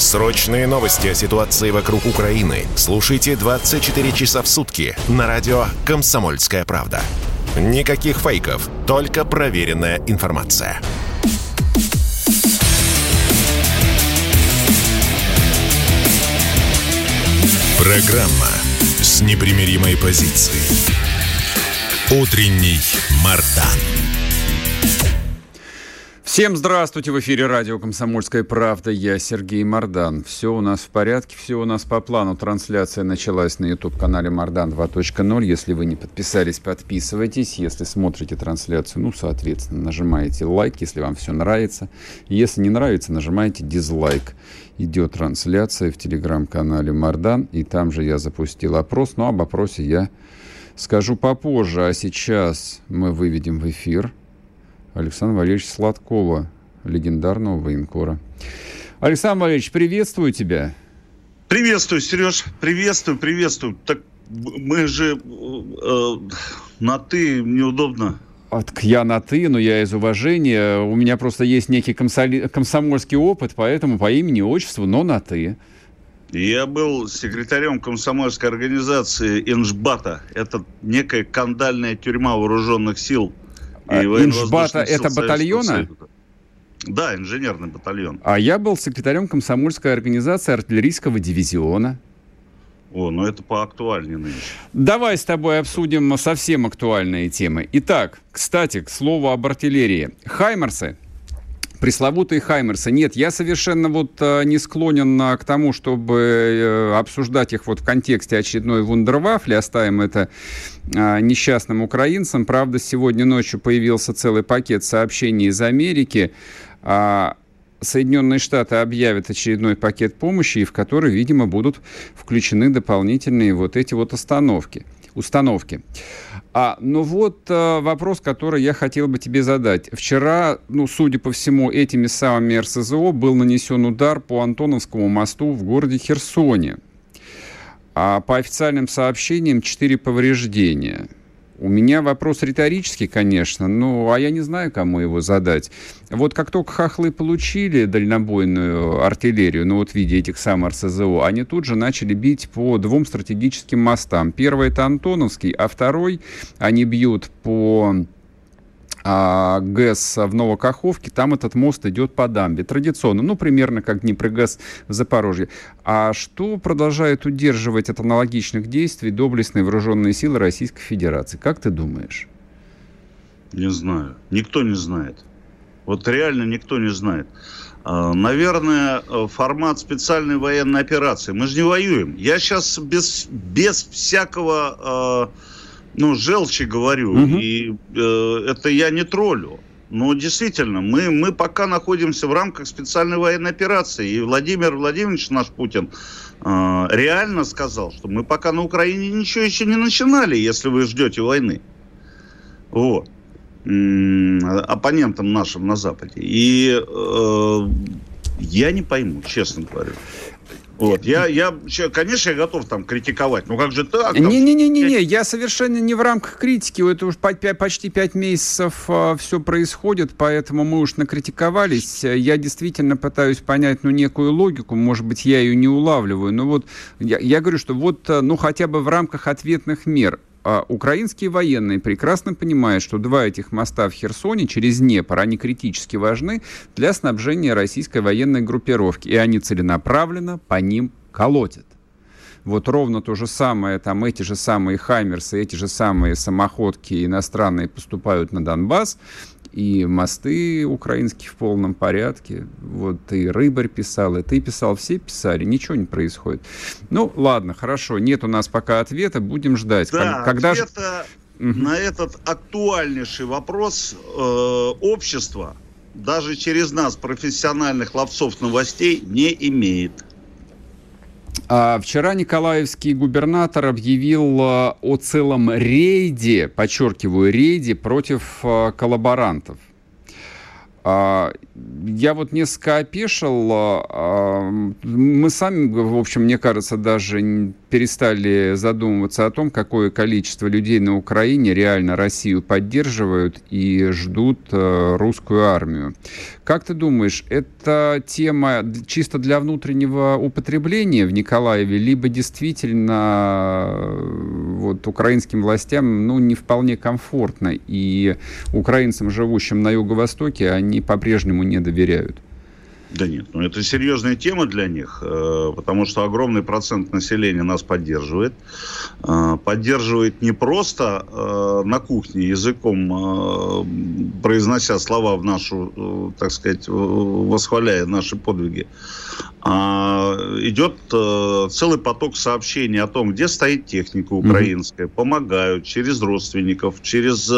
Срочные новости о ситуации вокруг Украины слушайте 24 часа в сутки на радио «Комсомольская правда». Никаких фейков, только проверенная информация. Программа с непримиримой позицией. Утренний Мардан. Всем здравствуйте! В эфире радио «Комсомольская правда». Я Сергей Мордан. Все у нас в порядке, все у нас по плану. Трансляция началась на YouTube-канале «Мордан 2.0». Если вы не подписались, подписывайтесь. Если смотрите трансляцию, ну, соответственно, нажимаете лайк, если вам все нравится. Если не нравится, нажимаете дизлайк идет трансляция в телеграм-канале Мардан, и там же я запустил опрос, но об опросе я скажу попозже, а сейчас мы выведем в эфир Александра Валерьевича Сладкова, легендарного военкора. Александр Валерьевич, приветствую тебя. Приветствую, Сереж, приветствую, приветствую. Так мы же э, на «ты» неудобно от, я на «ты», но я из уважения. У меня просто есть некий комсоли, комсомольский опыт, поэтому по имени, отчеству, но на «ты». Я был секретарем комсомольской организации Инжбата. Это некая кандальная тюрьма вооруженных сил. А, Инжбата – это батальона? Да, инженерный батальон. А я был секретарем комсомольской организации артиллерийского дивизиона. О, ну это поактуальнее нынче. Давай с тобой обсудим совсем актуальные темы. Итак, кстати, к слову об артиллерии. Хаймерсы, пресловутые Хаймерсы. Нет, я совершенно вот э, не склонен к тому, чтобы э, обсуждать их вот в контексте очередной вундервафли. Оставим это э, несчастным украинцам. Правда, сегодня ночью появился целый пакет сообщений из Америки а, Соединенные Штаты объявят очередной пакет помощи, в который, видимо, будут включены дополнительные вот эти вот остановки, установки. А, ну вот а, вопрос, который я хотел бы тебе задать. Вчера, ну, судя по всему, этими самыми РСЗО был нанесен удар по Антоновскому мосту в городе Херсоне. А по официальным сообщениям, четыре повреждения – у меня вопрос риторический, конечно, ну, а я не знаю, кому его задать. Вот как только хохлы получили дальнобойную артиллерию, ну, вот в виде этих самых РСЗО, они тут же начали бить по двум стратегическим мостам. Первый – это Антоновский, а второй они бьют по ГЭС в Новокаховке, там этот мост идет по дамбе. Традиционно, ну, примерно как Днепрогэс в Запорожье. А что продолжает удерживать от аналогичных действий доблестные вооруженные силы Российской Федерации? Как ты думаешь? Не знаю. Никто не знает. Вот реально никто не знает. А, наверное, формат специальной военной операции. Мы же не воюем. Я сейчас без, без всякого ну, желчи говорю, угу. и э, это я не троллю. Но действительно, мы, мы пока находимся в рамках специальной военной операции. И Владимир Владимирович, наш Путин, э, реально сказал, что мы пока на Украине ничего еще не начинали, если вы ждете войны. Вот. оппонентам нашим на Западе. И э, я не пойму, честно говоря. Вот. Я, я, конечно, я готов там критиковать. Ну как же так? Не-не-не-не, я совершенно не в рамках критики. Это уж почти пять месяцев а, все происходит, поэтому мы уж накритиковались. Я действительно пытаюсь понять, ну, некую логику. Может быть, я ее не улавливаю. Но вот я, я говорю, что вот, а, ну, хотя бы в рамках ответных мер а украинские военные прекрасно понимают, что два этих моста в Херсоне через Днепр, они критически важны для снабжения российской военной группировки, и они целенаправленно по ним колотят. Вот ровно то же самое, там эти же самые «Хаймерсы», эти же самые самоходки иностранные поступают на Донбасс, и мосты украинские в полном порядке. Вот и Рыбарь писал, и ты писал, все писали, ничего не происходит. Ну, ладно, хорошо, нет у нас пока ответа, будем ждать. Да, Когда ответа же... на этот актуальнейший вопрос э, общества даже через нас, профессиональных ловцов новостей, не имеет. А вчера Николаевский губернатор объявил а, о целом рейде, подчеркиваю, рейде против а, коллаборантов. А, я вот несколько опешил. Мы сами, в общем, мне кажется, даже перестали задумываться о том, какое количество людей на Украине реально Россию поддерживают и ждут русскую армию. Как ты думаешь, это тема чисто для внутреннего употребления в Николаеве, либо действительно вот, украинским властям ну, не вполне комфортно, и украинцам, живущим на Юго-Востоке, они по-прежнему не доверяют? Да нет, ну это серьезная тема для них, э, потому что огромный процент населения нас поддерживает. Э, поддерживает не просто э, на кухне языком, произнося слова в нашу, так сказать, восхваляя наши подвиги, идет целый поток сообщений о том, где стоит техника украинская, mm-hmm. помогают через родственников, через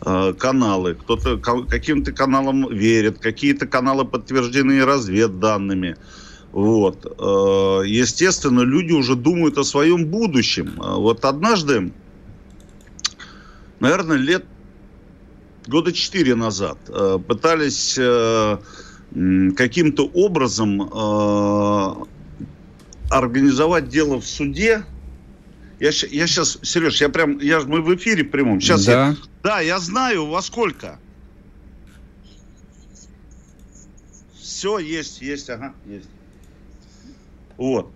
каналы. Кто-то каким-то каналам верит, какие-то каналы подтверждены разведданными. Вот. Э, естественно, люди уже думают о своем будущем. Э, вот однажды, наверное, лет года четыре назад э, пытались каким-то образом организовать дело в суде. Я, я сейчас, Сереж, я прям, я, мы в эфире прямом. Сейчас да. Я, да, я знаю, во сколько. Все, есть, есть, ага, есть. Вот.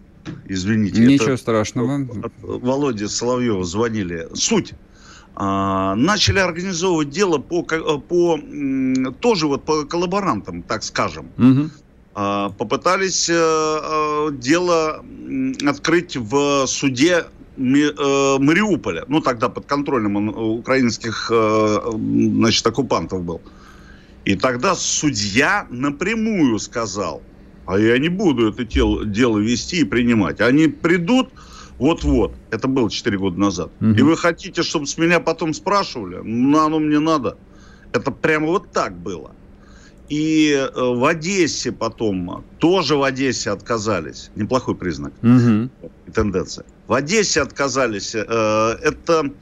Извините. Ничего это, страшного. Володя Соловьева звонили. Суть. А, начали организовывать дело по, по тоже вот по коллаборантам, так скажем. Угу. Попытались а, дело открыть в суде э, Мариуполя. Ну, тогда под контролем украинских значит, оккупантов был. И тогда судья напрямую сказал, а я не буду это дело, дело вести и принимать. Они придут, вот-вот, это было 4 года назад. Угу. И вы хотите, чтобы с меня потом спрашивали? Ну, оно мне надо. Это прямо вот так было. И э, в Одессе потом, тоже в Одессе отказались. Неплохой признак угу. и тенденция. В Одессе отказались. Э, это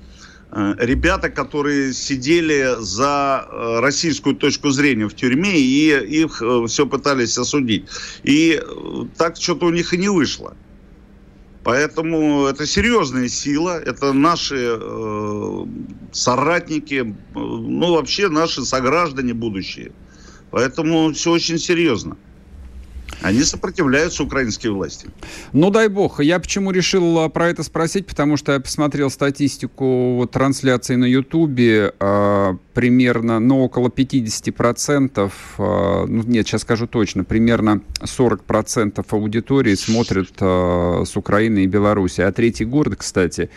Э, ребята, которые сидели за э, российскую точку зрения в тюрьме, и их э, все пытались осудить. И так что-то у них и не вышло. Поэтому это серьезная сила, это наши э, соратники, ну вообще наши сограждане будущие. Поэтому все очень серьезно. Они сопротивляются украинской власти. Ну, дай бог. Я почему решил а, про это спросить, потому что я посмотрел статистику вот, трансляции на Ютубе. Э, примерно, ну, около 50%, э, а, ну, нет, сейчас скажу точно, примерно 40% аудитории смотрят с Украины и Беларуси. А третий город, кстати,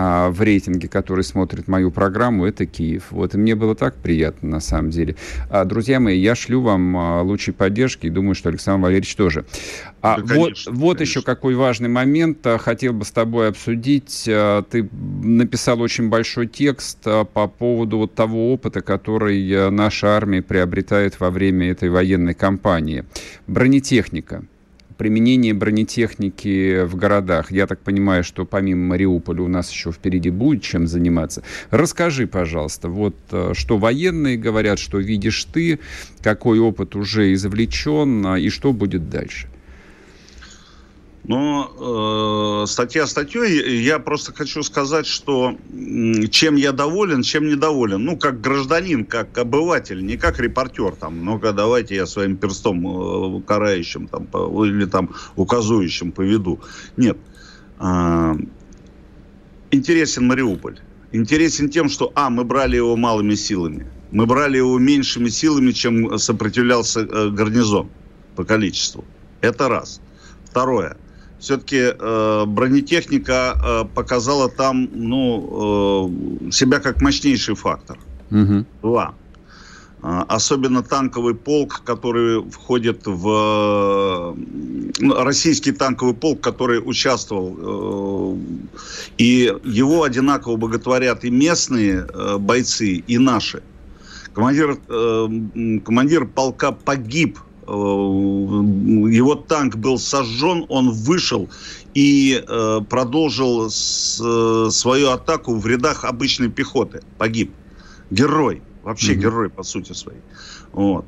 а, в рейтинге, который смотрит мою программу, это Киев. Вот, и мне было так приятно, на самом деле. А, друзья мои, я шлю вам а, лучшей поддержки, и думаю, что Александр Валерьевич тоже. А, да, конечно, вот, вот еще какой важный момент хотел бы с тобой обсудить. Ты написал очень большой текст по поводу вот того опыта, который наша армия приобретает во время этой военной кампании. Бронетехника применение бронетехники в городах. Я так понимаю, что помимо Мариуполя у нас еще впереди будет чем заниматься. Расскажи, пожалуйста, вот э, что военные говорят, что видишь ты, какой опыт уже извлечен а, и что будет дальше. Но э, статья статьей, я просто хочу сказать, что чем я доволен, чем недоволен. Ну, как гражданин, как обыватель, не как репортер, там, ну-ка, давайте я своим перстом э, карающим там, по, или там указующим поведу. Нет. Э, интересен Мариуполь. Интересен тем, что, а, мы брали его малыми силами. Мы брали его меньшими силами, чем сопротивлялся э, гарнизон по количеству. Это раз. Второе все-таки э, бронетехника э, показала там ну, э, себя как мощнейший фактор. Угу. Два. А, особенно танковый полк, который входит в российский танковый полк, который участвовал, э, и его одинаково боготворят и местные э, бойцы, и наши. Командир, э, командир полка погиб, его танк был сожжен, он вышел и продолжил свою атаку в рядах обычной пехоты. Погиб. Герой. Вообще mm-hmm. герой по сути своей. Вот.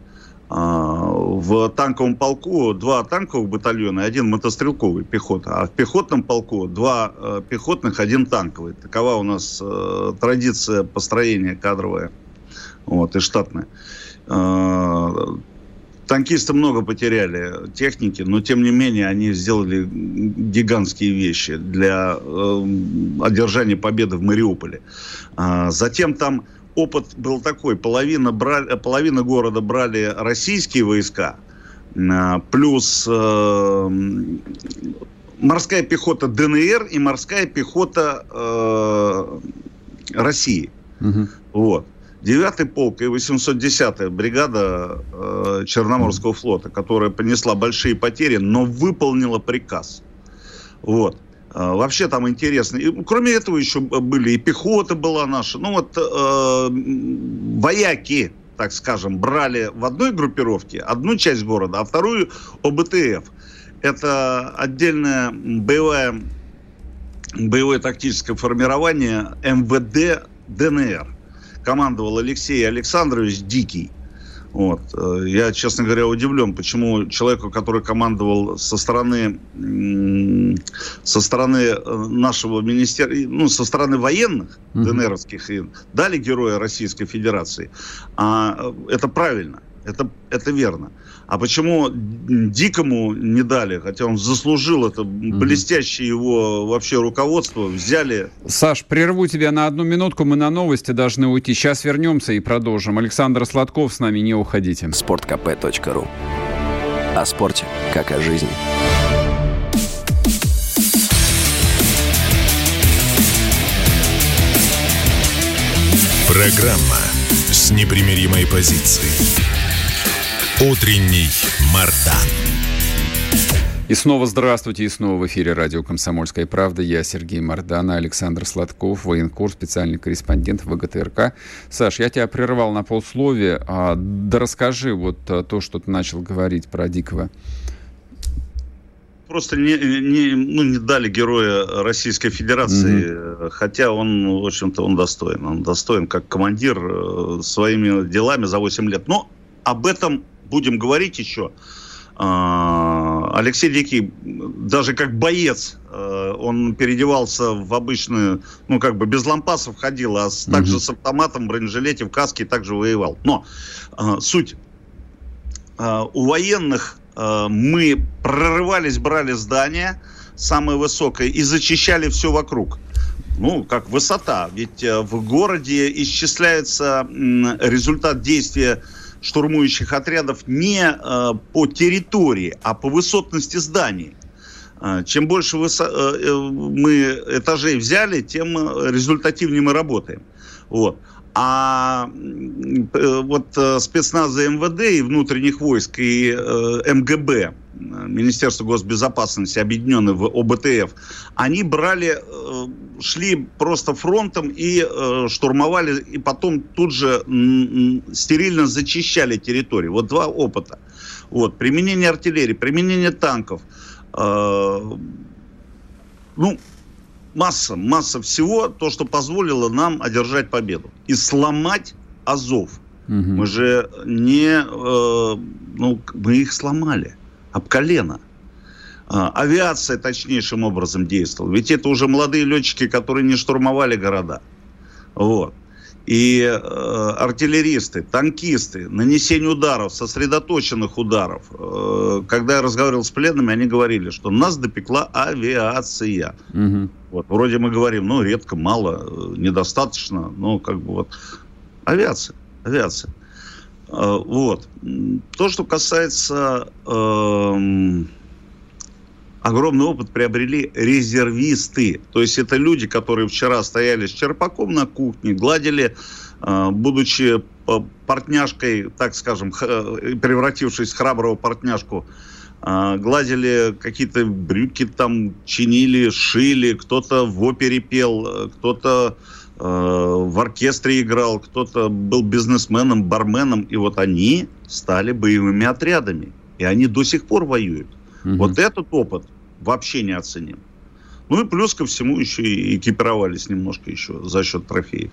А, в танковом полку два танковых батальона и один мотострелковый пехота. А в пехотном полку два э, пехотных, один танковый. Такова у нас э, традиция построения кадровая вот, и штатная. Танкисты много потеряли техники, но тем не менее они сделали гигантские вещи для э, одержания победы в Мариуполе. А, затем там опыт был такой. Половина, брали, половина города брали российские войска, а, плюс э, морская пехота ДНР и морская пехота э, России. Угу. Вот. 9-й полк и 810-я бригада э, Черноморского флота, которая понесла большие потери, но выполнила приказ. Вот. А, вообще там интересно. И, кроме этого еще были и пехота была наша. Ну вот э, вояки, так скажем, брали в одной группировке одну часть города, а вторую ОБТФ. Это отдельное боевое, боевое тактическое формирование МВД ДНР. Командовал Алексей Александрович Дикий. Вот. Э, я, честно говоря, удивлен, почему человеку, который командовал со стороны, со стороны э, нашего министерства, ну, со стороны военных mm-hmm. ДНРовских, дали героя Российской Федерации. А э, это правильно, это, это верно. А почему Дикому не дали, хотя он заслужил это, блестящее его вообще руководство, взяли... Саш, прерву тебя на одну минутку, мы на новости должны уйти. Сейчас вернемся и продолжим. Александр Сладков с нами, не уходите. Спорткп.ру О спорте, как о жизни. Программа с непримиримой позицией. Утренний Мардан. И снова здравствуйте, и снова в эфире радио «Комсомольская правда». Я Сергей Мордан, Александр Сладков, военкор, специальный корреспондент ВГТРК. Саш, я тебя прервал на полсловия. А, да расскажи вот а, то, что ты начал говорить про Дикого. Просто не, не, ну, не дали героя Российской Федерации, mm-hmm. хотя он, в общем-то, он достоин. Он достоин как командир э, своими делами за 8 лет. Но об этом будем говорить еще. А, Алексей Дикий, даже как боец, а, он переодевался в обычную, ну, как бы без лампасов ходил, а с, также с автоматом, бронежилете, в каске также воевал. Но а, суть. У военных мы прорывались, брали здание самое высокое и зачищали все вокруг ну, как высота. Ведь в городе исчисляется результат действия штурмующих отрядов не э, по территории, а по высотности зданий. Э, чем больше э, э, мы этажей взяли, тем результативнее мы работаем. Вот. А вот спецназа МВД и внутренних войск и МГБ, Министерство госбезопасности, объединенное в ОБТФ, они брали, шли просто фронтом и штурмовали, и потом тут же стерильно зачищали территорию. Вот два опыта. Вот, применение артиллерии, применение танков. Ну, масса, масса всего, то, что позволило нам одержать победу. И сломать Азов. Угу. Мы же не... Э, ну, мы их сломали. Об колено. Э, авиация точнейшим образом действовала. Ведь это уже молодые летчики, которые не штурмовали города. Вот и э, артиллеристы, танкисты, нанесение ударов, сосредоточенных ударов. Э, когда я разговаривал с пленными, они говорили, что нас допекла авиация. Угу. Вот, вроде мы говорим, ну, редко, мало, э, недостаточно, но как бы вот авиация, авиация. Э, вот. То, что касается... Э, огромный опыт приобрели резервисты. То есть это люди, которые вчера стояли с черпаком на кухне, гладили, э, будучи портняшкой, так скажем, превратившись в храброго портняшку, гладили какие-то брюки там, чинили, шили, кто-то в опере пел, кто-то в оркестре играл, кто-то был бизнесменом, барменом, и вот они стали боевыми отрядами, и они до сих пор воюют. Угу. Вот этот опыт вообще не оценим. Ну и плюс ко всему еще и экипировались немножко еще за счет трофеев.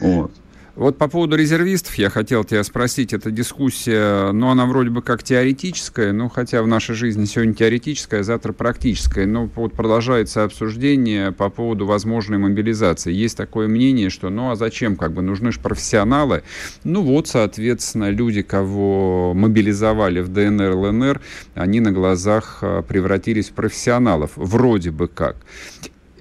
Вот. Вот по поводу резервистов я хотел тебя спросить. Эта дискуссия, ну, она вроде бы как теоретическая, ну, хотя в нашей жизни сегодня теоретическая, а завтра практическая. Но вот продолжается обсуждение по поводу возможной мобилизации. Есть такое мнение, что, ну, а зачем, как бы, нужны же профессионалы. Ну, вот, соответственно, люди, кого мобилизовали в ДНР, ЛНР, они на глазах а, превратились в профессионалов. Вроде бы как.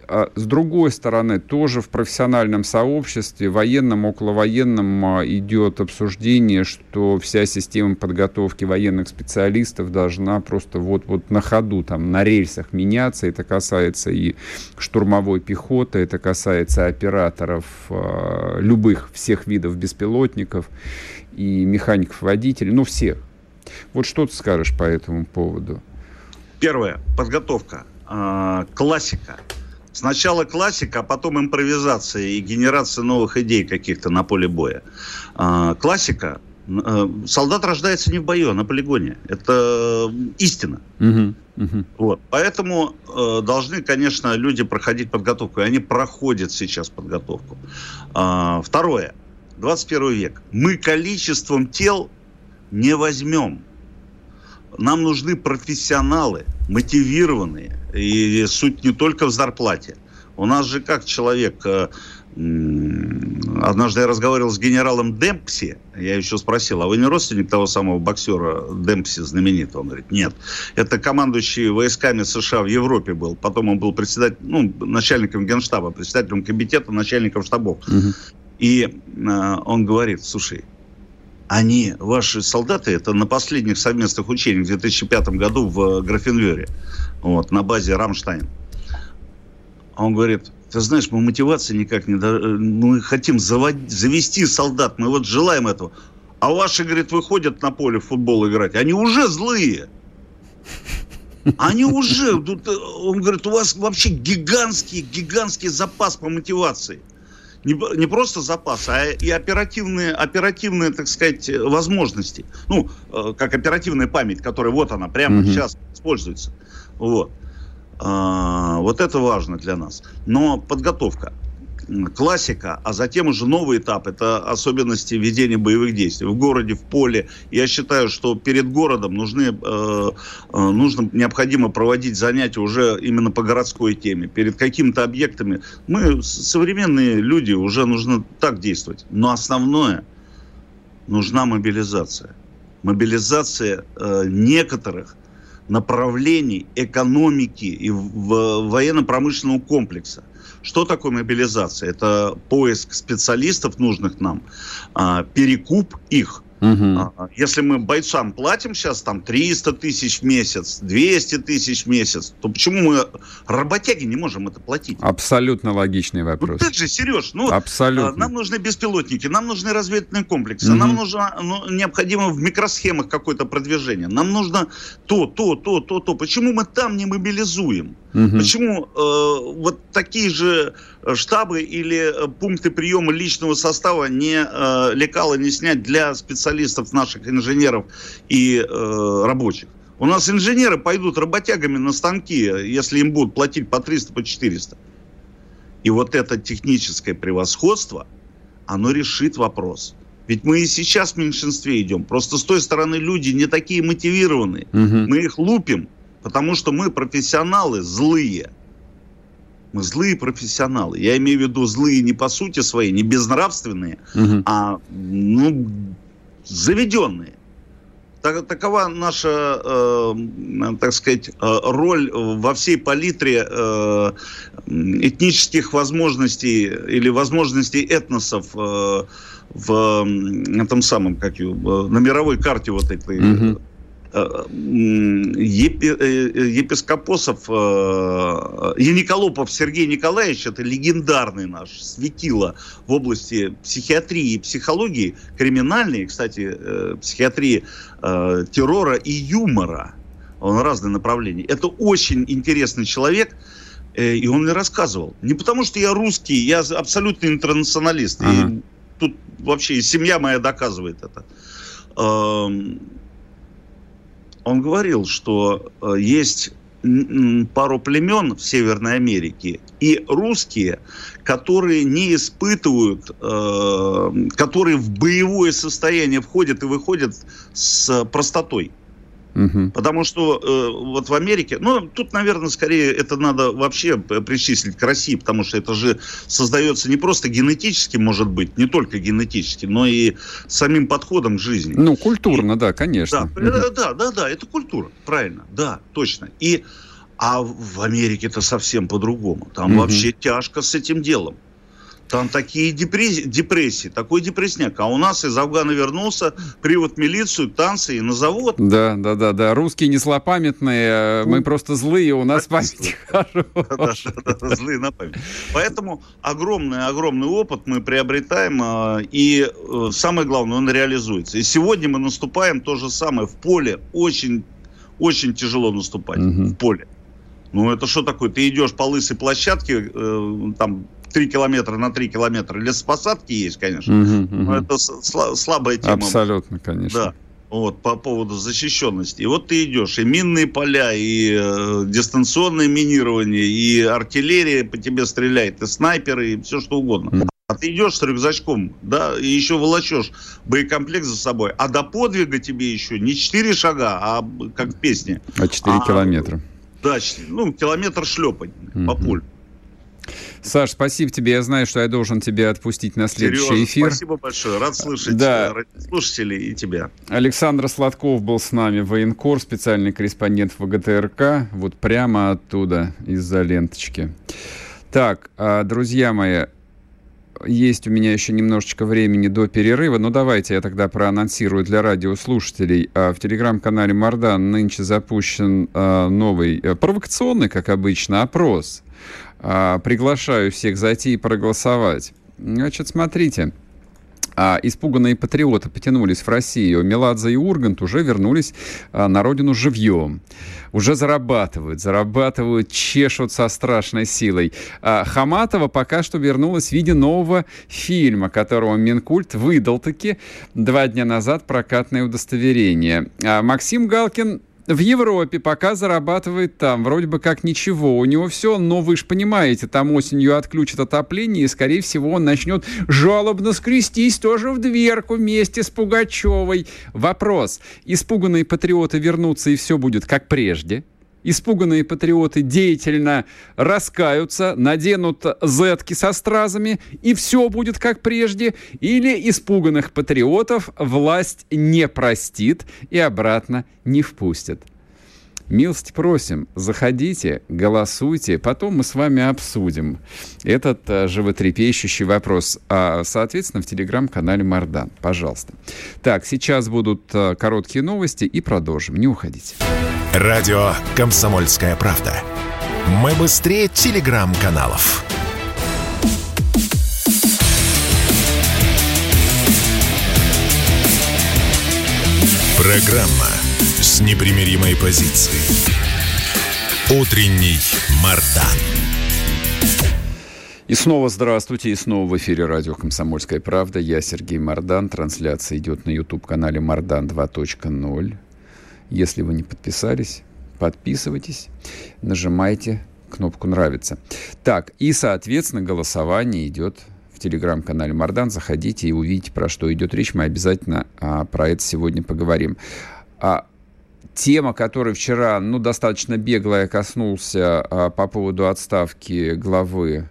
А с другой стороны, тоже в профессиональном сообществе, военном, околовоенном а, идет обсуждение, что вся система подготовки военных специалистов должна просто вот-вот на ходу, там, на рельсах меняться. Это касается и штурмовой пехоты, это касается операторов а, любых, всех видов беспилотников и механиков-водителей, ну, всех. Вот что ты скажешь по этому поводу? Первое. Подготовка. Классика Сначала классика, а потом импровизация и генерация новых идей каких-то на поле боя. А, классика. Э, солдат рождается не в бою, а на полигоне. Это истина. Угу, угу. Вот. Поэтому э, должны, конечно, люди проходить подготовку. И они проходят сейчас подготовку. А, второе. 21 век. Мы количеством тел не возьмем. Нам нужны профессионалы, мотивированные, и суть не только в зарплате. У нас же как человек... Э, однажды я разговаривал с генералом Демпси. Я еще спросил, а вы не родственник того самого боксера Демпси знаменитого? Он говорит, нет. Это командующий войсками США в Европе был. Потом он был председатель, ну, начальником генштаба, председателем комитета, начальником штабов. Угу. И э, он говорит, слушай, они, ваши солдаты, это на последних совместных учениях в 2005 году в Графенвере вот, на базе Рамштайн. А он говорит, ты знаешь, мы мотивации никак не... Мы хотим заводить, завести солдат, мы вот желаем этого. А ваши, говорит, выходят на поле в футбол играть, они уже злые. Они уже... Он говорит, у вас вообще гигантский, гигантский запас по мотивации. Не, не просто запас, а и оперативные, оперативные, так сказать, возможности. Ну, э, как оперативная память, которая вот она прямо угу. сейчас используется. Вот. А, вот это важно для нас. Но подготовка классика, а затем уже новый этап, это особенности ведения боевых действий в городе, в поле. Я считаю, что перед городом нужны, э, э, нужно, необходимо проводить занятия уже именно по городской теме. Перед какими-то объектами мы, современные люди, уже нужно так действовать. Но основное, нужна мобилизация. Мобилизация э, некоторых направлений экономики и военно-промышленного комплекса. Что такое мобилизация? Это поиск специалистов нужных нам, а, перекуп их – Угу. Если мы бойцам платим сейчас там 300 тысяч в месяц, 200 тысяч в месяц, то почему мы работяги не можем это платить? Абсолютно логичный вопрос. Ну, ты же, Сереж, ну, Абсолютно. нам нужны беспилотники, нам нужны разведывательные комплексы, угу. нам нужно, ну, необходимо в микросхемах какое-то продвижение, нам нужно то, то, то, то, то. Почему мы там не мобилизуем? Угу. Почему э, вот такие же штабы или э, пункты приема личного состава не э, лекала не снять для специалистов наших инженеров и э, рабочих? У нас инженеры пойдут работягами на станки, если им будут платить по 300, по 400. И вот это техническое превосходство, оно решит вопрос. Ведь мы и сейчас в меньшинстве идем. Просто с той стороны люди не такие мотивированные. Угу. Мы их лупим Потому что мы профессионалы злые. Мы злые профессионалы. Я имею в виду злые не по сути своей, не безнравственные, угу. а ну, заведенные. Так, такова наша, э, так сказать, э, роль во всей палитре э, этнических возможностей или возможностей этносов э, в этом самом, как ее, на мировой карте вот этой. Угу епископосов Яниколопов Сергей Николаевич, это легендарный наш светило в области психиатрии и психологии, криминальной, кстати, психиатрии террора и юмора. Он разные направления. Это очень интересный человек, и он мне рассказывал. Не потому, что я русский, я абсолютно интернационалист. Ага. И тут вообще семья моя доказывает это он говорил, что э, есть пару племен в Северной Америке и русские, которые не испытывают, э, которые в боевое состояние входят и выходят с простотой. Угу. Потому что э, вот в Америке, ну, тут, наверное, скорее это надо вообще причислить к России, потому что это же создается не просто генетически, может быть, не только генетически, но и самим подходом к жизни. Ну, культурно, и, да, конечно. Да, угу. да, да, да, это культура, правильно, да, точно. И, а в Америке это совсем по-другому. Там угу. вообще тяжко с этим делом. Там такие депрессии, депрессии, такой депрессняк. А у нас из Афгана вернулся, привод милицию, танцы и на завод. Да, да, да, да. Русские не злопамятные, э, мы просто злые, у нас память хорошая. злые на память. Поэтому огромный-огромный опыт мы приобретаем, а, и э, самое главное, он реализуется. И сегодня мы наступаем то же самое в поле. Очень, очень тяжело наступать в поле. Ну, это что такое? Ты идешь по лысой площадке, э, там 3 километра на 3 километра лесопосадки есть, конечно. Угу, угу. Но это сла- слабая тема. Абсолютно, конечно. Да. Вот, по поводу защищенности. И вот ты идешь, и минные поля, и э, дистанционное минирование, и артиллерия по тебе стреляет, и снайперы, и все что угодно. Mm. А ты идешь с рюкзачком, да, и еще волочешь боекомплект за собой. А до подвига тебе еще не 4 шага, а как в песне. А 4 а, километра. Да, ну, километр шлепать mm-hmm. по полю. Саш, спасибо тебе. Я знаю, что я должен тебя отпустить на следующий Сережа, эфир. Спасибо большое. Рад слышать да. Э, слушателей и тебя. Александр Сладков был с нами, военкор, специальный корреспондент ВГТРК. Вот прямо оттуда, из-за ленточки. Так, а, друзья мои, есть у меня еще немножечко времени до перерыва, но давайте я тогда проанонсирую для радиослушателей. А, в телеграм-канале Мардан нынче запущен а, новый э, провокационный, как обычно, опрос – а, приглашаю всех зайти и проголосовать. Значит, смотрите. А испуганные патриоты потянулись в Россию. Меладзе и Ургант уже вернулись а, на родину живьем. Уже зарабатывают, зарабатывают, чешут со страшной силой. А Хаматова пока что вернулась в виде нового фильма, которого Минкульт выдал таки два дня назад прокатное удостоверение. А Максим Галкин в Европе пока зарабатывает там, вроде бы как ничего, у него все, но вы же понимаете, там осенью отключат отопление, и, скорее всего, он начнет жалобно скрестись тоже в дверку вместе с Пугачевой. Вопрос, испуганные патриоты вернутся, и все будет как прежде – Испуганные патриоты деятельно раскаются, наденут зетки со стразами, и все будет как прежде. Или испуганных патриотов власть не простит и обратно не впустит. Милости просим, заходите, голосуйте, потом мы с вами обсудим этот а, животрепещущий вопрос, а, соответственно, в телеграм-канале Мардан. Пожалуйста. Так, сейчас будут а, короткие новости и продолжим. Не уходите. Радио «Комсомольская правда». Мы быстрее телеграм-каналов. Программа с непримиримой позицией. Утренний Мардан. И снова здравствуйте, и снова в эфире радио «Комсомольская правда». Я Сергей Мардан. Трансляция идет на YouTube-канале «Мардан 2.0». Если вы не подписались, подписывайтесь, нажимайте кнопку «Нравится». Так, и, соответственно, голосование идет в телеграм-канале Мардан. Заходите и увидите, про что идет речь. Мы обязательно а, про это сегодня поговорим. А, тема, которой вчера, ну, достаточно бегло я коснулся а, по поводу отставки главы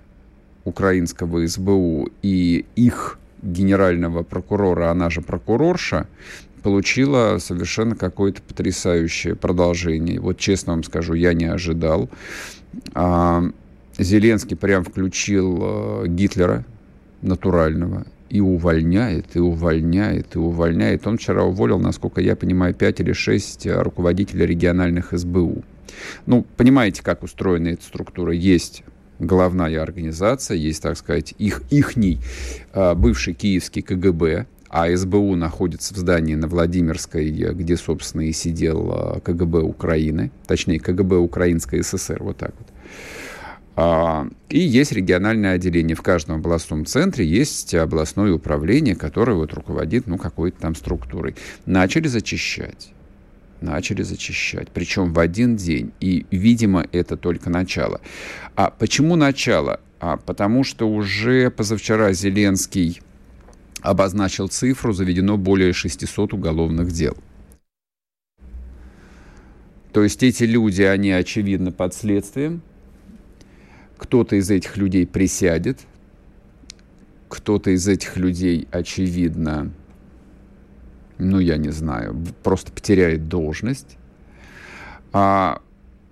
украинского СБУ и их генерального прокурора, она же прокурорша, получила совершенно какое-то потрясающее продолжение. Вот честно вам скажу, я не ожидал. А, Зеленский прям включил э, Гитлера натурального и увольняет, и увольняет, и увольняет. Он вчера уволил, насколько я понимаю, 5 или 6 руководителей региональных СБУ. Ну, понимаете, как устроена эта структура. Есть головная организация, есть, так сказать, их, ихний а, бывший киевский КГБ, а СБУ находится в здании на Владимирской, где, собственно, и сидел а, КГБ Украины, точнее, КГБ Украинской ССР, вот так вот. А, и есть региональное отделение. В каждом областном центре есть областное управление, которое вот руководит ну, какой-то там структурой. Начали зачищать. Начали зачищать. Причем в один день. И, видимо, это только начало. А почему начало? А потому что уже позавчера Зеленский обозначил цифру, заведено более 600 уголовных дел. То есть эти люди, они очевидно под следствием, кто-то из этих людей присядет, кто-то из этих людей, очевидно, ну, я не знаю, просто потеряет должность. А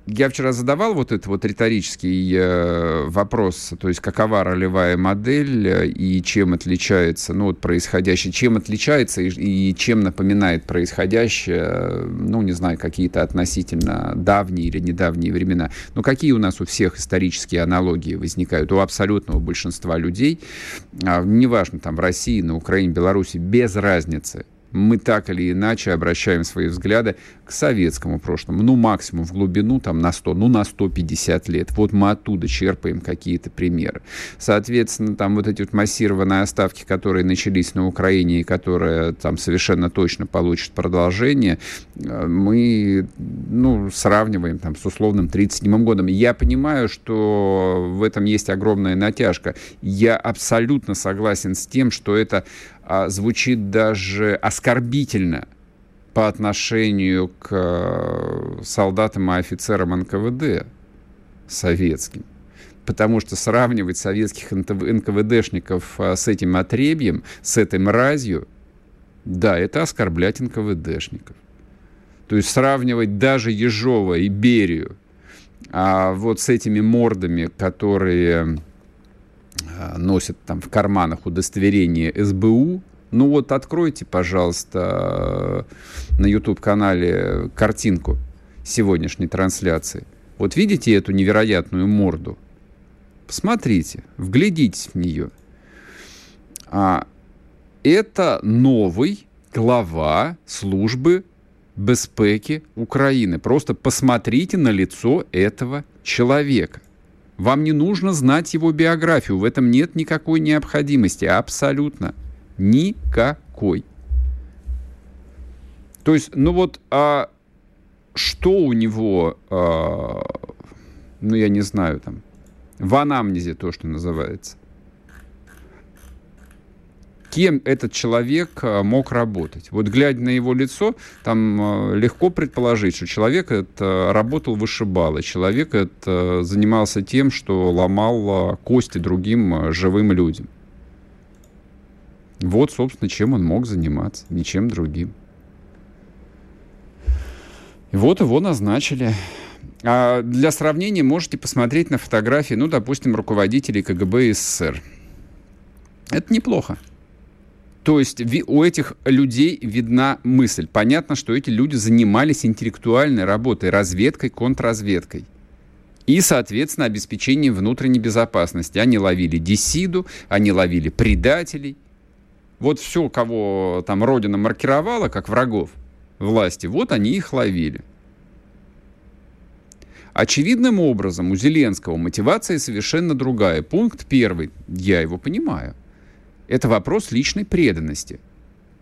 я вчера задавал вот этот вот риторический э, вопрос, то есть какова ролевая модель э, и чем отличается, ну вот происходящее, чем отличается и, и чем напоминает происходящее, ну не знаю, какие-то относительно давние или недавние времена. Но какие у нас у всех исторические аналогии возникают у абсолютного большинства людей, а, неважно там в России, на Украине, Беларуси, без разницы мы так или иначе обращаем свои взгляды к советскому прошлому. Ну, максимум в глубину, там, на 100, ну, на 150 лет. Вот мы оттуда черпаем какие-то примеры. Соответственно, там вот эти вот массированные оставки, которые начались на Украине и которые там совершенно точно получат продолжение, э, мы, ну, сравниваем там с условным 37 годом. Я понимаю, что в этом есть огромная натяжка. Я абсолютно согласен с тем, что это звучит даже оскорбительно по отношению к э, солдатам и офицерам НКВД советским. Потому что сравнивать советских НКВДшников а, с этим отребьем, с этой мразью, да, это оскорблять НКВДшников. То есть сравнивать даже Ежова и Берию а вот с этими мордами, которые а, носят там в карманах удостоверение СБУ, ну вот откройте, пожалуйста, на YouTube-канале картинку сегодняшней трансляции. Вот видите эту невероятную морду? Посмотрите, вглядитесь в нее. А, это новый глава службы безпеки Украины. Просто посмотрите на лицо этого человека. Вам не нужно знать его биографию, в этом нет никакой необходимости, абсолютно. Никакой. То есть, ну вот, а что у него, а, ну я не знаю, там, в анамнезе то, что называется. Кем этот человек а, мог работать? Вот глядя на его лицо, там а, легко предположить, что человек это работал вышибало, человек это занимался тем, что ломал кости другим живым людям. Вот, собственно, чем он мог заниматься, ничем другим. И вот его назначили. А для сравнения можете посмотреть на фотографии, ну, допустим, руководителей КГБ СССР. Это неплохо. То есть у этих людей видна мысль. Понятно, что эти люди занимались интеллектуальной работой, разведкой, контрразведкой. И, соответственно, обеспечением внутренней безопасности. Они ловили десиду, они ловили предателей, вот все, кого там Родина маркировала как врагов власти, вот они их ловили. Очевидным образом у Зеленского мотивация совершенно другая. Пункт первый, я его понимаю, это вопрос личной преданности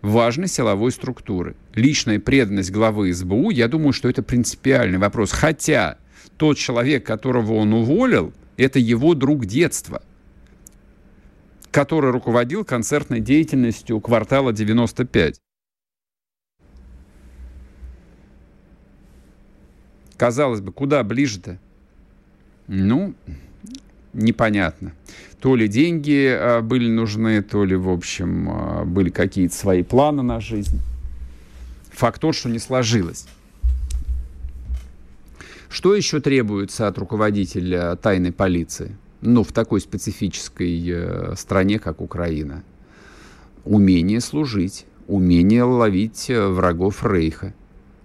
важной силовой структуры. Личная преданность главы СБУ, я думаю, что это принципиальный вопрос. Хотя тот человек, которого он уволил, это его друг детства – который руководил концертной деятельностью квартала 95. Казалось бы, куда ближе-то? Ну, непонятно. То ли деньги а, были нужны, то ли, в общем, а, были какие-то свои планы на жизнь. Факт тот, что не сложилось. Что еще требуется от руководителя тайной полиции? ну, в такой специфической э, стране, как Украина. умение служить, умение ловить э, врагов Рейха,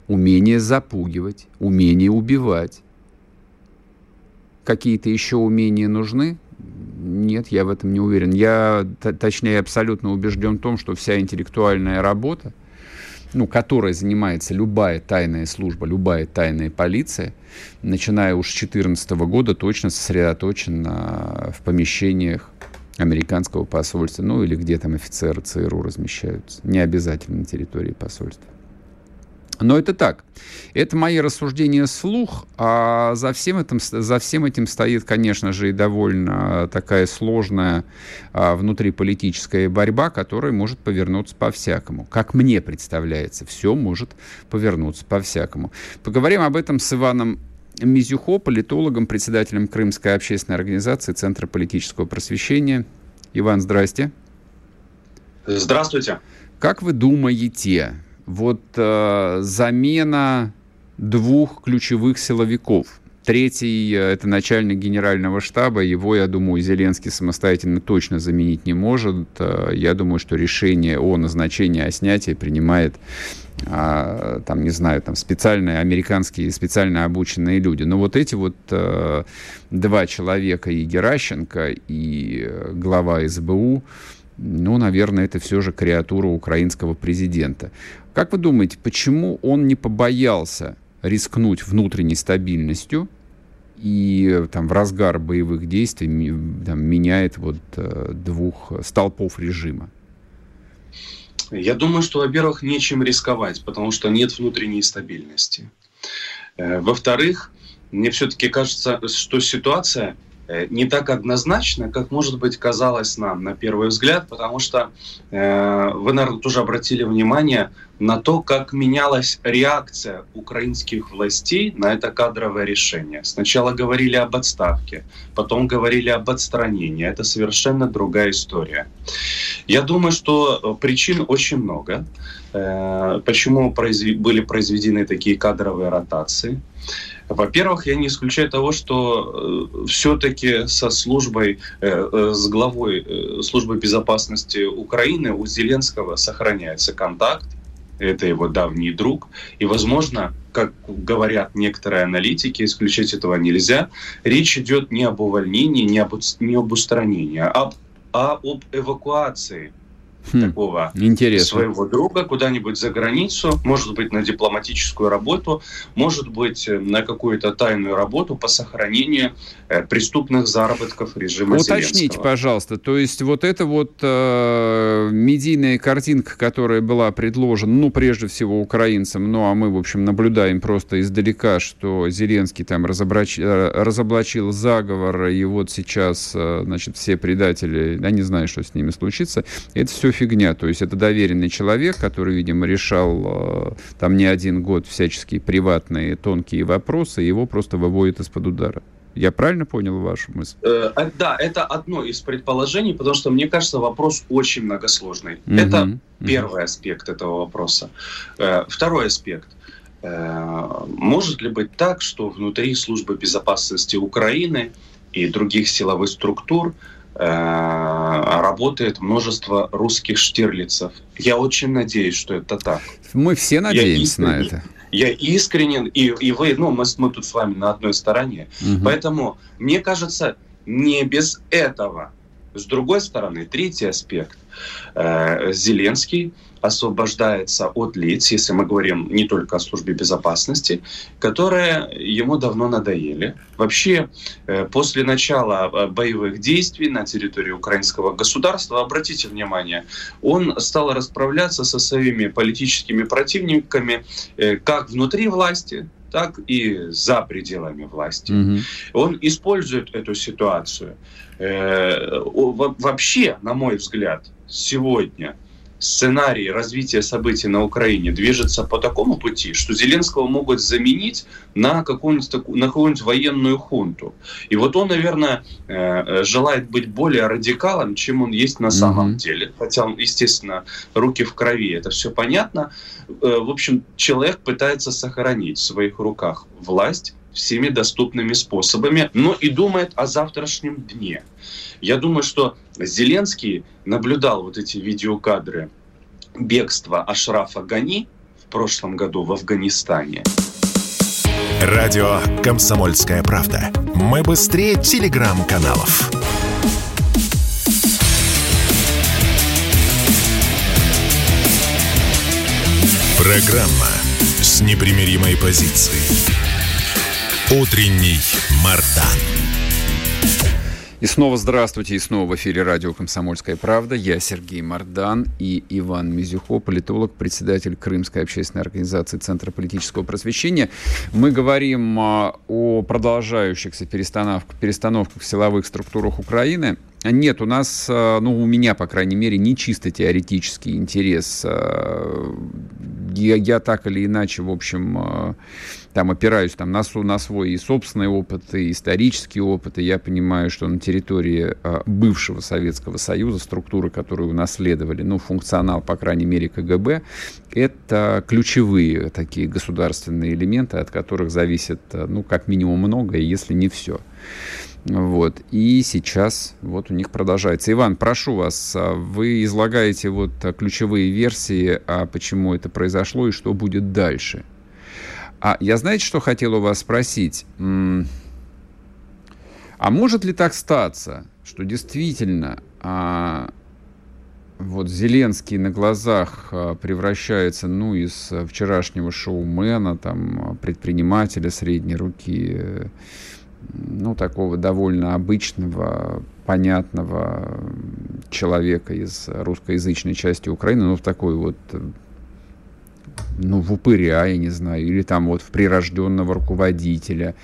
умение запугивать, умение убивать. Какие-то еще умения нужны? Нет, я в этом не уверен. Я, точнее, абсолютно убежден в том, что вся интеллектуальная работа, ну, которой занимается любая тайная служба, любая тайная полиция, начиная уж с 2014 года, точно сосредоточена в помещениях американского посольства, ну или где там офицеры ЦРУ размещаются. Не обязательно на территории посольства. Но это так. Это мои рассуждения слух, а за всем, этим, за всем этим стоит, конечно же, и довольно такая сложная а, внутриполитическая борьба, которая может повернуться по-всякому. Как мне представляется, все может повернуться по-всякому. Поговорим об этом с Иваном Мизюхо, политологом, председателем Крымской общественной организации Центра политического просвещения. Иван, здрасте. Здравствуйте. Как вы думаете, вот э, замена двух ключевых силовиков. Третий э, – это начальник генерального штаба. Его, я думаю, Зеленский самостоятельно точно заменить не может. Э, я думаю, что решение о назначении, о снятии принимает а, там, не знаю, там специальные американские, специально обученные люди. Но вот эти вот э, два человека, и Геращенко, и глава СБУ, ну, наверное, это все же креатура украинского президента. Как вы думаете, почему он не побоялся рискнуть внутренней стабильностью и там в разгар боевых действий там, меняет вот э, двух столпов режима? Я думаю, что, во-первых, нечем рисковать, потому что нет внутренней стабильности. Э, во-вторых, мне все-таки кажется, что ситуация не так однозначно, как, может быть, казалось нам на первый взгляд, потому что э, вы, наверное, тоже обратили внимание на то, как менялась реакция украинских властей на это кадровое решение. Сначала говорили об отставке, потом говорили об отстранении. Это совершенно другая история. Я думаю, что причин очень много. Э, почему были произведены такие кадровые ротации? Во-первых, я не исключаю того, что э, все-таки со службой, э, э, с главой службы безопасности Украины у Зеленского сохраняется контакт. Это его давний друг. И, возможно, как говорят некоторые аналитики, исключать этого нельзя, речь идет не об увольнении, не об, не об устранении, а об, а об эвакуации хм, такого интересно. своего друга куда-нибудь за границу, может быть, на дипломатическую работу, может быть, э, на какую-то тайную работу по сохранению э, преступных заработков режима Уточните, Зеленского. пожалуйста, то есть вот эта вот э, медийная картинка, которая была предложена, ну, прежде всего, украинцам, ну, а мы, в общем, наблюдаем просто издалека, что Зеленский там разоблач... Э, разоблачил заговор, и вот сейчас, значит, все предатели, я не знаю, что с ними случится, это все фигня. То есть это доверенный человек, который, видимо, решал э, там не один год всяческие приватные тонкие вопросы, его просто выводит из-под удара. Я правильно понял вашу мысль? Э, э да, это одно из предположений, потому что, мне кажется, вопрос очень многосложный. Угу, это угу. первый аспект этого вопроса. Э, второй аспект. Э, может ли быть так, что внутри службы безопасности Украины и других силовых структур Э, работает множество русских штирлицев. Я очень надеюсь, что это так. Мы все надеемся на это. Я искренен, и, и вы, ну, мы, мы тут с вами на одной стороне. Угу. Поэтому, мне кажется, не без этого. С другой стороны, третий аспект. Э, Зеленский освобождается от лиц, если мы говорим не только о службе безопасности, которые ему давно надоели. Вообще, э, после начала э, боевых действий на территории украинского государства, обратите внимание, он стал расправляться со своими политическими противниками как внутри власти, так и за пределами власти. Mm-hmm. Он использует эту ситуацию. Вообще, на мой взгляд, сегодня – сценарий развития событий на Украине движется по такому пути, что Зеленского могут заменить на какую-нибудь, на какую-нибудь военную хунту. И вот он, наверное, э, желает быть более радикалом, чем он есть на самом mm-hmm. деле. Хотя он, естественно, руки в крови, это все понятно. Э, в общем, человек пытается сохранить в своих руках власть всеми доступными способами, но и думает о завтрашнем дне. Я думаю, что Зеленский наблюдал вот эти видеокадры бегства Ашрафа Гани в прошлом году в Афганистане. Радио «Комсомольская правда». Мы быстрее телеграм-каналов. Программа с непримиримой позицией. Утренний Мардан. И снова здравствуйте, и снова в эфире радио «Комсомольская правда». Я Сергей Мордан и Иван Мизюхо, политолог, председатель Крымской общественной организации Центра политического просвещения. Мы говорим а, о продолжающихся перестановках, перестановках в силовых структурах Украины. Нет, у нас, а, ну, у меня, по крайней мере, не чисто теоретический интерес. А, я, я так или иначе, в общем, там опираюсь там, на, на свой и собственный опыт, и исторический опыт, и я понимаю, что на территории а, бывшего Советского Союза структуры, которые унаследовали, ну, функционал, по крайней мере, КГБ, это ключевые такие государственные элементы, от которых зависит, а, ну, как минимум многое, если не все. Вот. И сейчас вот у них продолжается. Иван, прошу вас, а, вы излагаете вот ключевые версии, а почему это произошло и что будет дальше. А я знаете, что хотел у вас спросить? А может ли так статься, что действительно а, вот Зеленский на глазах а, превращается, ну, из вчерашнего шоумена, там, предпринимателя средней руки, ну, такого довольно обычного, понятного человека из русскоязычной части Украины, ну, в такой вот ну, в упыря, я не знаю, или там вот в прирожденного руководителя,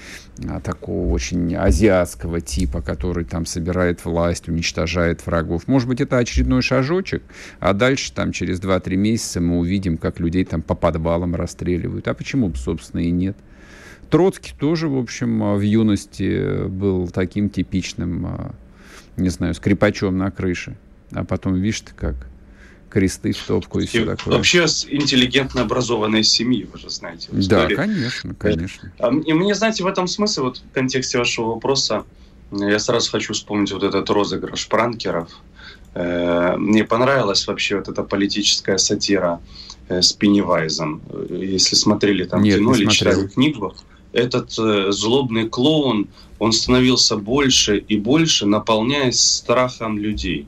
а, такого очень азиатского типа, который там собирает власть, уничтожает врагов. Может быть, это очередной шажочек, а дальше там через 2-3 месяца мы увидим, как людей там по подвалам расстреливают. А почему бы, собственно, и нет? Троцкий тоже, в общем, в юности был таким типичным, а, не знаю, скрипачом на крыше. А потом, видишь как, кресты в топку и все такое. Вообще с интеллигентно образованной семьи, вы же знаете. Да, конечно, конечно. А и мне, знаете, в этом смысле, вот в контексте вашего вопроса, я сразу хочу вспомнить вот этот розыгрыш пранкеров. Э, мне понравилась вообще вот эта политическая сатира э, с Пеннивайзом. Если смотрели там Нет, кино или читали книгу, этот э, злобный клоун, он становился больше и больше, наполняясь страхом людей.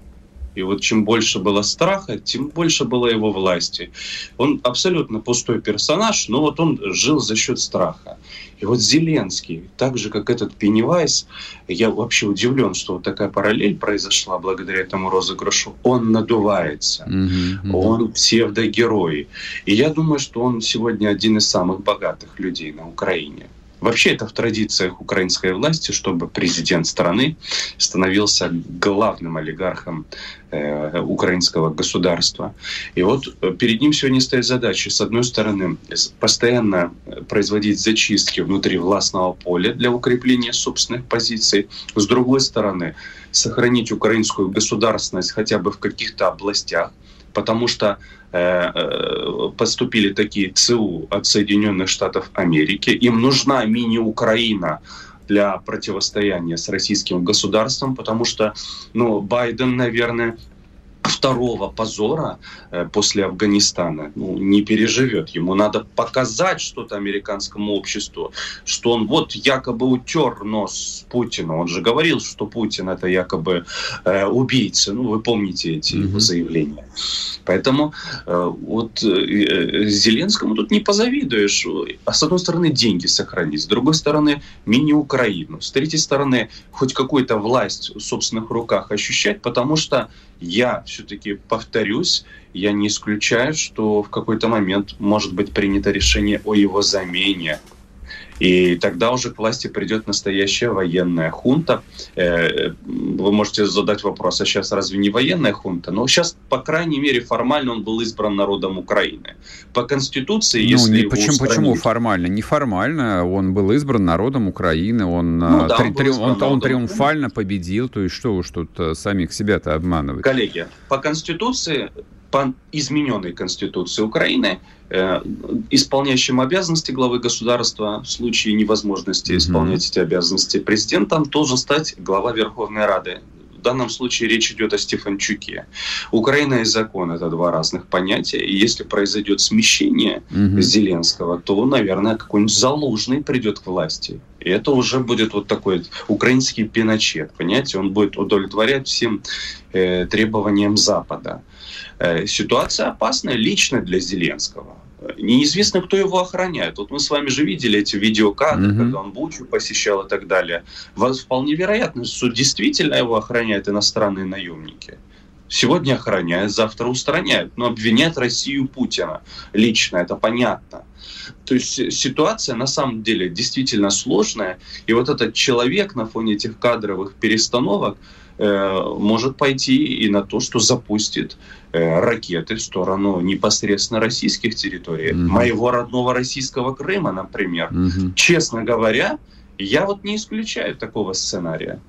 И вот чем больше было страха, тем больше было его власти. Он абсолютно пустой персонаж, но вот он жил за счет страха. И вот Зеленский, так же как этот Пеннивайз, я вообще удивлен, что вот такая параллель произошла благодаря этому розыгрышу. Он надувается, mm-hmm, он псевдогерой. И я думаю, что он сегодня один из самых богатых людей на Украине. Вообще это в традициях украинской власти, чтобы президент страны становился главным олигархом э, украинского государства. И вот э, перед ним сегодня стоит задача, с одной стороны, постоянно производить зачистки внутри властного поля для укрепления собственных позиций, с другой стороны, сохранить украинскую государственность хотя бы в каких-то областях, потому что э, э, поступили такие ЦУ от Соединенных Штатов Америки. Им нужна мини-Украина для противостояния с российским государством, потому что ну, Байден, наверное, второго позора э, после Афганистана ну, не переживет. Ему надо показать что-то американскому обществу, что он вот якобы утер нос Путина. Он же говорил, что Путин это якобы э, убийца. Ну, вы помните эти mm-hmm. заявления. Поэтому э, вот э, э, Зеленскому тут не позавидуешь. А с одной стороны деньги сохранить, с другой стороны мини-Украину, с третьей стороны хоть какую-то власть в собственных руках ощущать, потому что я все-таки повторюсь, я не исключаю, что в какой-то момент может быть принято решение о его замене и тогда уже к власти придет настоящая военная хунта. Э, вы можете задать вопрос, а сейчас разве не военная хунта? Но сейчас, по крайней мере, формально он был избран народом Украины. По Конституции, ну, если не, почему, устранить... почему формально? Неформально. Он был избран народом Украины. Он, ну, а, да, три, он, три, он, он триумфально победил. То есть что уж тут э, самих себя-то обманывать? Коллеги, по Конституции по измененной Конституции Украины э, исполняющим обязанности главы государства в случае невозможности mm-hmm. исполнять эти обязанности президентом должен стать глава Верховной Рады данном случае речь идет о Стефанчуке. Украина и закон – это два разных понятия. И если произойдет смещение угу. Зеленского, то, наверное, какой-нибудь Залужный придет к власти. И это уже будет вот такой украинский пиночет, понимаете? Он будет удовлетворять всем э, требованиям Запада. Э, ситуация опасная лично для Зеленского. Неизвестно, кто его охраняет. Вот мы с вами же видели эти видеокадры, mm-hmm. когда он Бучу посещал и так далее. Вполне вероятно, что действительно его охраняют иностранные наемники. Сегодня охраняют, завтра устраняют. Но обвинять Россию Путина лично, это понятно. То есть ситуация на самом деле действительно сложная. И вот этот человек на фоне этих кадровых перестановок, Э, может пойти и на то, что запустит ракеты в сторону непосредственно российских территорий, угу. моего родного российского Крыма, например. Угу. Честно говоря, я вот не исключаю такого сценария.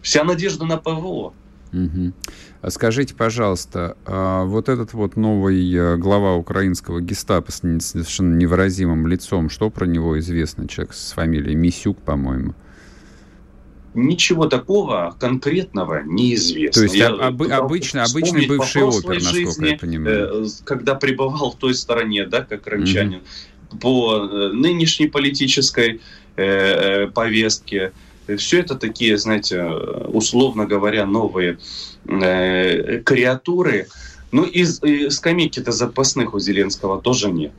Вся надежда на ПВО. Угу. Скажите, пожалуйста, а вот этот вот новый э, глава украинского гестапо с совершенно невыразимым лицом, что про него известно? Человек с фамилией Мисюк, по-моему ничего такого конкретного неизвестно. То есть я об, обычно, обычный бывший опер, насколько жизни, я понимаю. Э, когда пребывал в той стороне, да, как ранчанин, mm-hmm. по э, нынешней политической э, повестке, все это такие, знаете, условно говоря, новые э, креатуры. Ну, из, из скамейки-то запасных у Зеленского тоже нет.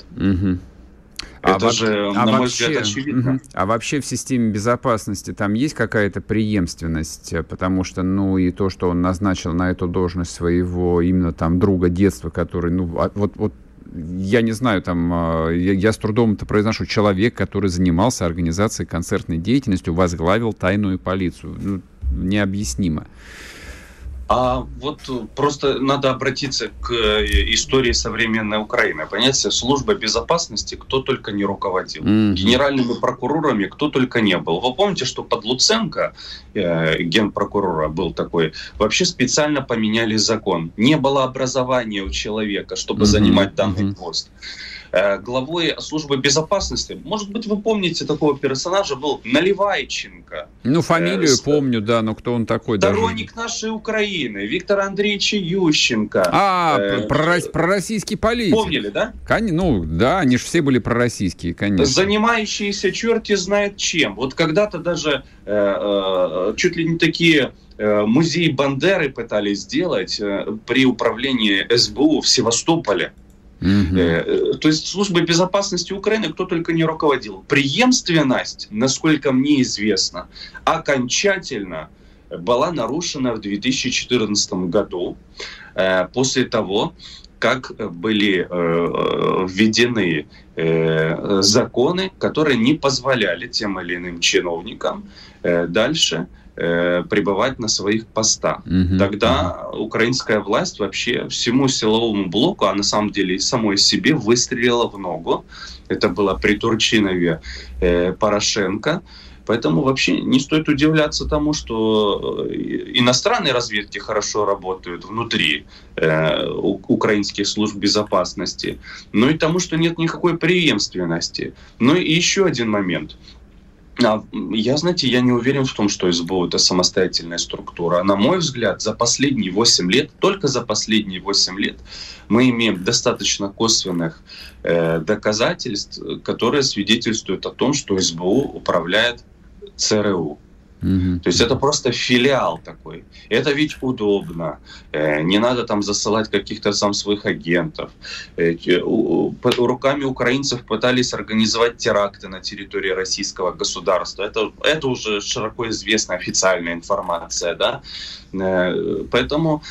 А Это во... же, а на мой вообще, взгляд, очевидно. А вообще в системе безопасности там есть какая-то преемственность? Потому что, ну, и то, что он назначил на эту должность своего именно там друга детства, который, ну, а, вот, вот я не знаю, там, а, я, я с трудом это произношу, человек, который занимался организацией концертной деятельностью, возглавил тайную полицию. Ну, необъяснимо. А вот просто надо обратиться к э, истории современной Украины. Понимаете, служба безопасности кто только не руководил. Mm-hmm. Генеральными прокурорами кто только не был. Вы помните, что под Луценко, э, генпрокурора был такой, вообще специально поменяли закон. Не было образования у человека, чтобы mm-hmm. занимать данный mm-hmm. пост. Э, главой службы безопасности. Может быть, вы помните такого персонажа, был Наливайченко. Ну, фамилию э, помню, да, но кто он такой? Сторонник даже... нашей Украины, Виктор Андреевич Ющенко. А, э, про, про российский политик. Помнили, да? Кон... Ну, да, они же все были пророссийские, конечно. Занимающиеся черти знает чем. Вот когда-то даже э, э, чуть ли не такие э, музей Бандеры пытались сделать э, при управлении СБУ в Севастополе. Угу. То есть службой безопасности Украины кто только не руководил. Преемственность, насколько мне известно, окончательно была нарушена в 2014 году э, после того, как были введены законы, которые не позволяли тем или иным чиновникам дальше э, пребывать на своих постах. Угу, Тогда угу. украинская власть вообще всему силовому блоку, а на самом деле и самой себе выстрелила в ногу. Это было при Турчинове э, Порошенко. Поэтому вообще не стоит удивляться тому, что э, иностранные разведки хорошо работают внутри э, украинских служб безопасности, но и тому, что нет никакой преемственности. Ну и еще один момент – а, я, знаете, я не уверен в том, что СБУ это самостоятельная структура. На мой взгляд, за последние 8 лет, только за последние 8 лет, мы имеем достаточно косвенных э, доказательств, которые свидетельствуют о том, что СБУ управляет ЦРУ. Угу. То есть это просто филиал такой. Это ведь удобно. Э, не надо там засылать каких-то сам своих агентов. Э, руками украинцев пытались организовать теракты на территории российского государства. Это, это уже широко известная официальная информация. Да? Э, поэтому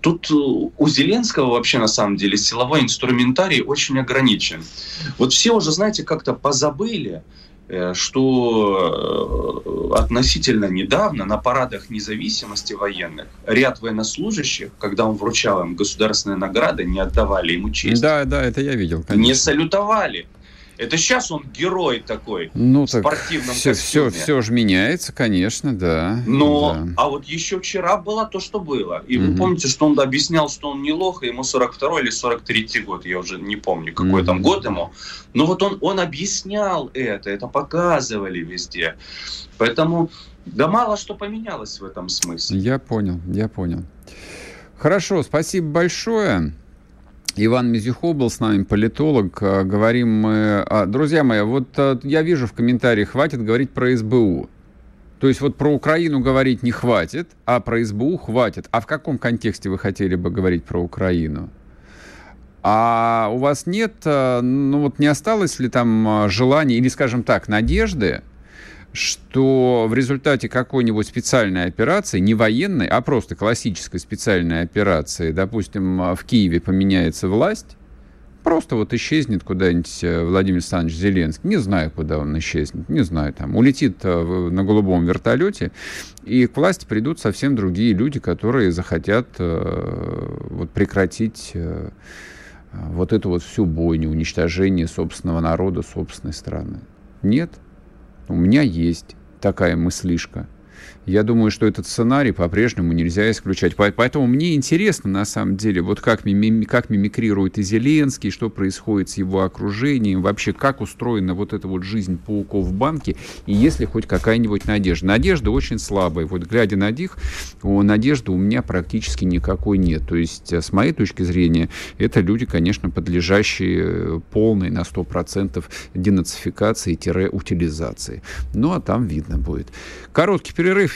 тут у Зеленского вообще на самом деле силовой инструментарий очень ограничен. Вот все уже, знаете, как-то позабыли, что э, относительно недавно на парадах независимости военных ряд военнослужащих, когда он вручал им государственные награды, не отдавали ему честь. Да, да, это я видел. Конечно. Не салютовали. Это сейчас он герой такой ну, в спортивном все, костюме. Все, все же меняется, конечно, да. Но, да. а вот еще вчера было то, что было. И Мгм. вы помните, что он объяснял, что он не лох, и ему 42 или 43 год, я уже не помню, какой там Мгм. год ему. Но вот он, он объяснял это, это показывали везде. Поэтому, да мало что поменялось в этом смысле. Я понял, я понял. Хорошо, спасибо большое. Иван Мизюхо был с нами, политолог. А, Говорим мы... а, Друзья мои, вот а, я вижу в комментариях, хватит говорить про СБУ. То есть вот про Украину говорить не хватит, а про СБУ хватит. А в каком контексте вы хотели бы говорить про Украину? А у вас нет, а, ну вот не осталось ли там желания или, скажем так, надежды, что в результате какой-нибудь специальной операции, не военной, а просто классической специальной операции, допустим, в Киеве поменяется власть, просто вот исчезнет куда-нибудь э, Владимир Александрович Зеленский. Не знаю, куда он исчезнет, не знаю, там, улетит э, на голубом вертолете, и к власти придут совсем другие люди, которые захотят э, вот прекратить вот эту вот всю бойню, уничтожение собственного народа, собственной страны. Нет, у меня есть такая мыслишка. Я думаю, что этот сценарий по-прежнему нельзя исключать. По- Поэтому мне интересно, на самом деле, вот как, как мимикрирует и Зеленский, что происходит с его окружением, вообще как устроена вот эта вот жизнь пауков в банке, и есть ли хоть какая-нибудь надежда. Надежда очень слабая. Вот глядя на них, надежды у меня практически никакой нет. То есть, э, с моей точки зрения, это люди, конечно, подлежащие э, полной на 100% денацификации-утилизации. Ну, а там видно будет. Короткий перерыв,